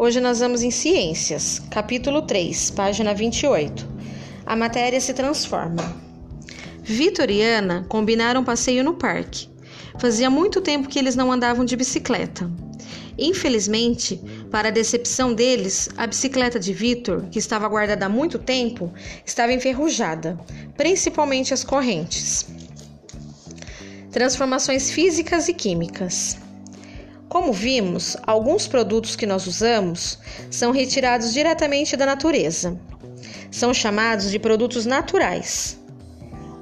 Hoje nós vamos em Ciências, capítulo 3, página 28. A matéria se transforma. Vitor e Ana combinaram um passeio no parque. Fazia muito tempo que eles não andavam de bicicleta. Infelizmente, para a decepção deles, a bicicleta de Vitor, que estava guardada há muito tempo, estava enferrujada, principalmente as correntes. Transformações físicas e químicas. Como vimos, alguns produtos que nós usamos são retirados diretamente da natureza. São chamados de produtos naturais.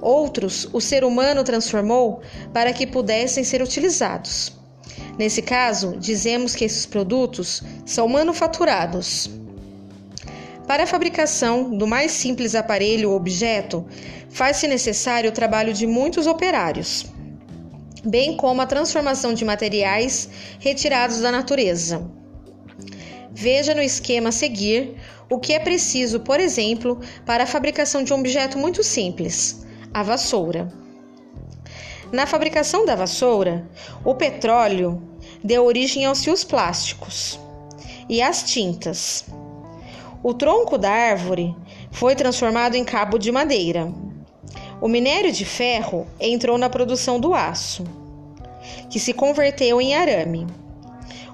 Outros, o ser humano transformou para que pudessem ser utilizados. Nesse caso, dizemos que esses produtos são manufaturados. Para a fabricação do mais simples aparelho ou objeto, faz-se necessário o trabalho de muitos operários bem como a transformação de materiais retirados da natureza. Veja no esquema a seguir o que é preciso, por exemplo, para a fabricação de um objeto muito simples, a vassoura. Na fabricação da vassoura, o petróleo deu origem aos fios plásticos e às tintas. O tronco da árvore foi transformado em cabo de madeira. O minério de ferro entrou na produção do aço, que se converteu em arame.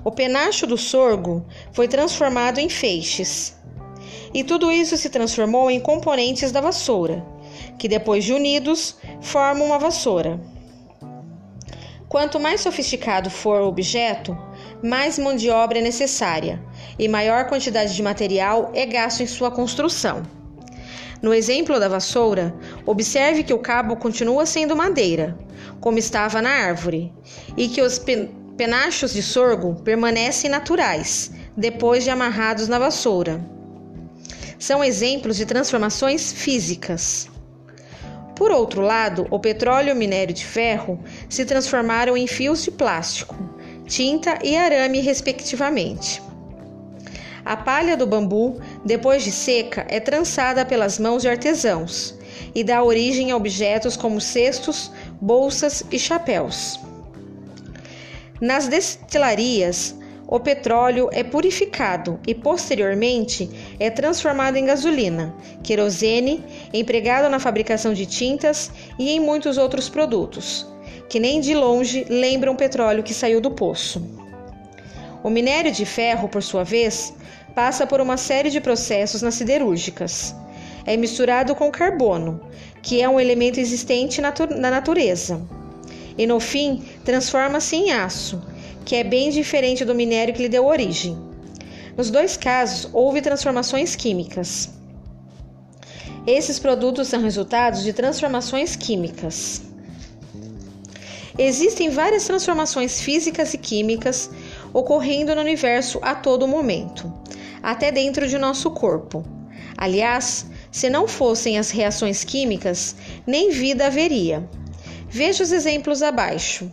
O penacho do sorgo foi transformado em feixes. E tudo isso se transformou em componentes da vassoura, que depois de unidos formam uma vassoura. Quanto mais sofisticado for o objeto, mais mão de obra é necessária e maior quantidade de material é gasto em sua construção. No exemplo da vassoura, observe que o cabo continua sendo madeira, como estava na árvore, e que os penachos de sorgo permanecem naturais, depois de amarrados na vassoura. São exemplos de transformações físicas. Por outro lado, o petróleo e o minério de ferro se transformaram em fios de plástico, tinta e arame, respectivamente. A palha do bambu, depois de seca, é trançada pelas mãos de artesãos e dá origem a objetos como cestos, bolsas e chapéus. Nas destilarias, o petróleo é purificado e posteriormente é transformado em gasolina, querosene, empregado na fabricação de tintas e em muitos outros produtos, que nem de longe lembram petróleo que saiu do poço. O minério de ferro, por sua vez, passa por uma série de processos nas siderúrgicas. É misturado com carbono, que é um elemento existente na natureza. E no fim, transforma-se em aço, que é bem diferente do minério que lhe deu origem. Nos dois casos, houve transformações químicas. Esses produtos são resultados de transformações químicas. Existem várias transformações físicas e químicas ocorrendo no universo a todo momento, até dentro de nosso corpo. Aliás, se não fossem as reações químicas, nem vida haveria. Veja os exemplos abaixo.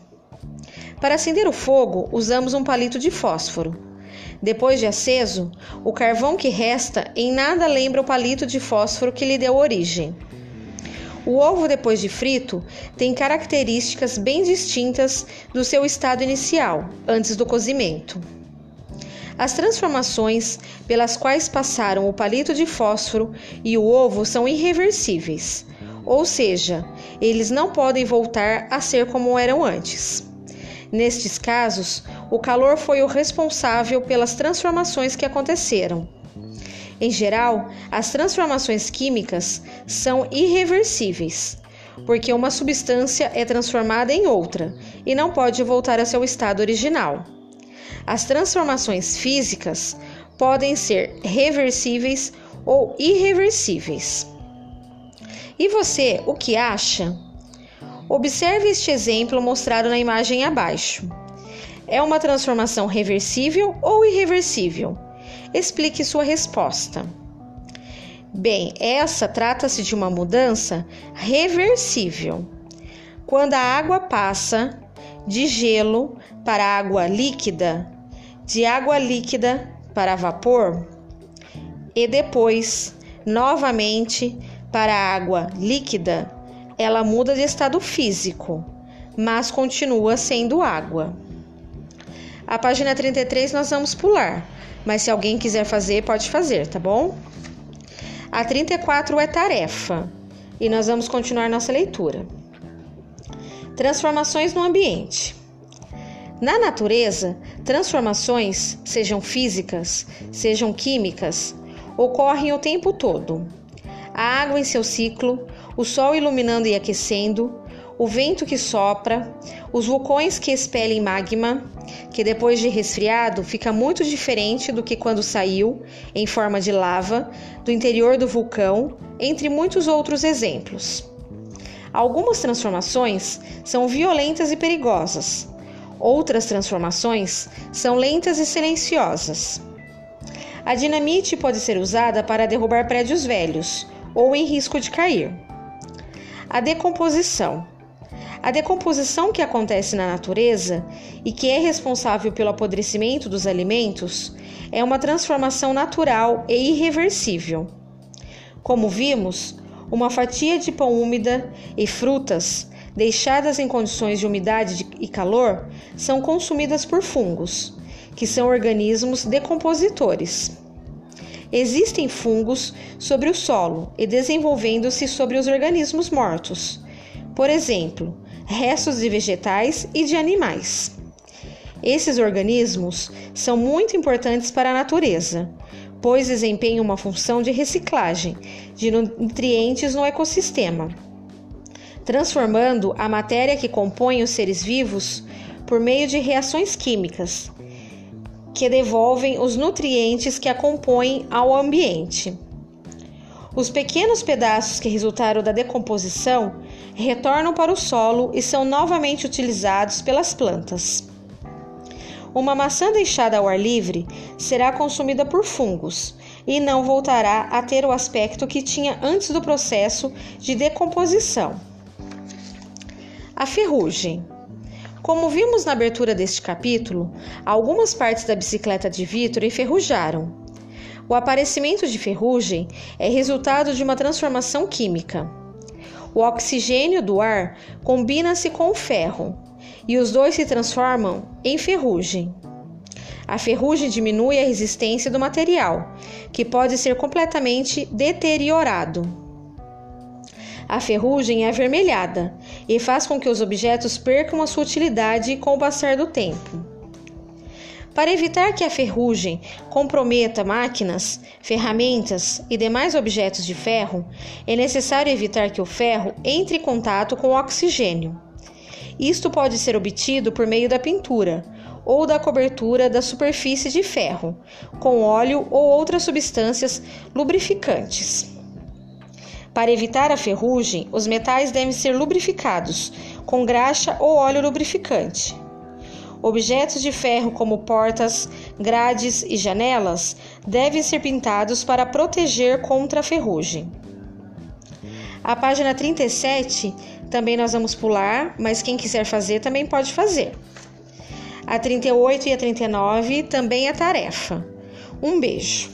Para acender o fogo, usamos um palito de fósforo. Depois de aceso, o carvão que resta em nada lembra o palito de fósforo que lhe deu origem. O ovo, depois de frito, tem características bem distintas do seu estado inicial, antes do cozimento. As transformações pelas quais passaram o palito de fósforo e o ovo são irreversíveis, ou seja, eles não podem voltar a ser como eram antes. Nestes casos, o calor foi o responsável pelas transformações que aconteceram. Em geral, as transformações químicas são irreversíveis, porque uma substância é transformada em outra e não pode voltar a seu estado original. As transformações físicas podem ser reversíveis ou irreversíveis. E você, o que acha? Observe este exemplo mostrado na imagem abaixo. É uma transformação reversível ou irreversível? Explique sua resposta. Bem, essa trata-se de uma mudança reversível. Quando a água passa de gelo para água líquida, de água líquida para vapor e depois novamente para água líquida, ela muda de estado físico, mas continua sendo água. A página 33 nós vamos pular, mas se alguém quiser fazer, pode fazer, tá bom? A 34 é tarefa e nós vamos continuar nossa leitura. Transformações no ambiente. Na natureza, transformações, sejam físicas, sejam químicas, ocorrem o tempo todo. A água em seu ciclo, o sol iluminando e aquecendo, o vento que sopra, os vulcões que expelem magma, que depois de resfriado fica muito diferente do que quando saiu, em forma de lava, do interior do vulcão, entre muitos outros exemplos. Algumas transformações são violentas e perigosas, outras transformações são lentas e silenciosas. A dinamite pode ser usada para derrubar prédios velhos ou em risco de cair. A decomposição a decomposição que acontece na natureza e que é responsável pelo apodrecimento dos alimentos é uma transformação natural e irreversível. Como vimos, uma fatia de pão úmida e frutas deixadas em condições de umidade e calor são consumidas por fungos, que são organismos decompositores. Existem fungos sobre o solo e desenvolvendo-se sobre os organismos mortos. Por exemplo, restos de vegetais e de animais. Esses organismos são muito importantes para a natureza, pois desempenham uma função de reciclagem de nutrientes no ecossistema, transformando a matéria que compõe os seres vivos por meio de reações químicas que devolvem os nutrientes que a compõem ao ambiente. Os pequenos pedaços que resultaram da decomposição retornam para o solo e são novamente utilizados pelas plantas. Uma maçã deixada ao ar livre será consumida por fungos e não voltará a ter o aspecto que tinha antes do processo de decomposição. A ferrugem. Como vimos na abertura deste capítulo, algumas partes da bicicleta de Vitor enferrujaram. O aparecimento de ferrugem é resultado de uma transformação química. O oxigênio do ar combina-se com o ferro e os dois se transformam em ferrugem. A ferrugem diminui a resistência do material, que pode ser completamente deteriorado. A ferrugem é avermelhada e faz com que os objetos percam a sua utilidade com o passar do tempo. Para evitar que a ferrugem comprometa máquinas, ferramentas e demais objetos de ferro, é necessário evitar que o ferro entre em contato com o oxigênio. Isto pode ser obtido por meio da pintura ou da cobertura da superfície de ferro, com óleo ou outras substâncias lubrificantes. Para evitar a ferrugem, os metais devem ser lubrificados com graxa ou óleo lubrificante. Objetos de ferro como portas, grades e janelas devem ser pintados para proteger contra a ferrugem. A página 37 também nós vamos pular, mas quem quiser fazer também pode fazer. A 38 e a 39 também é tarefa. Um beijo.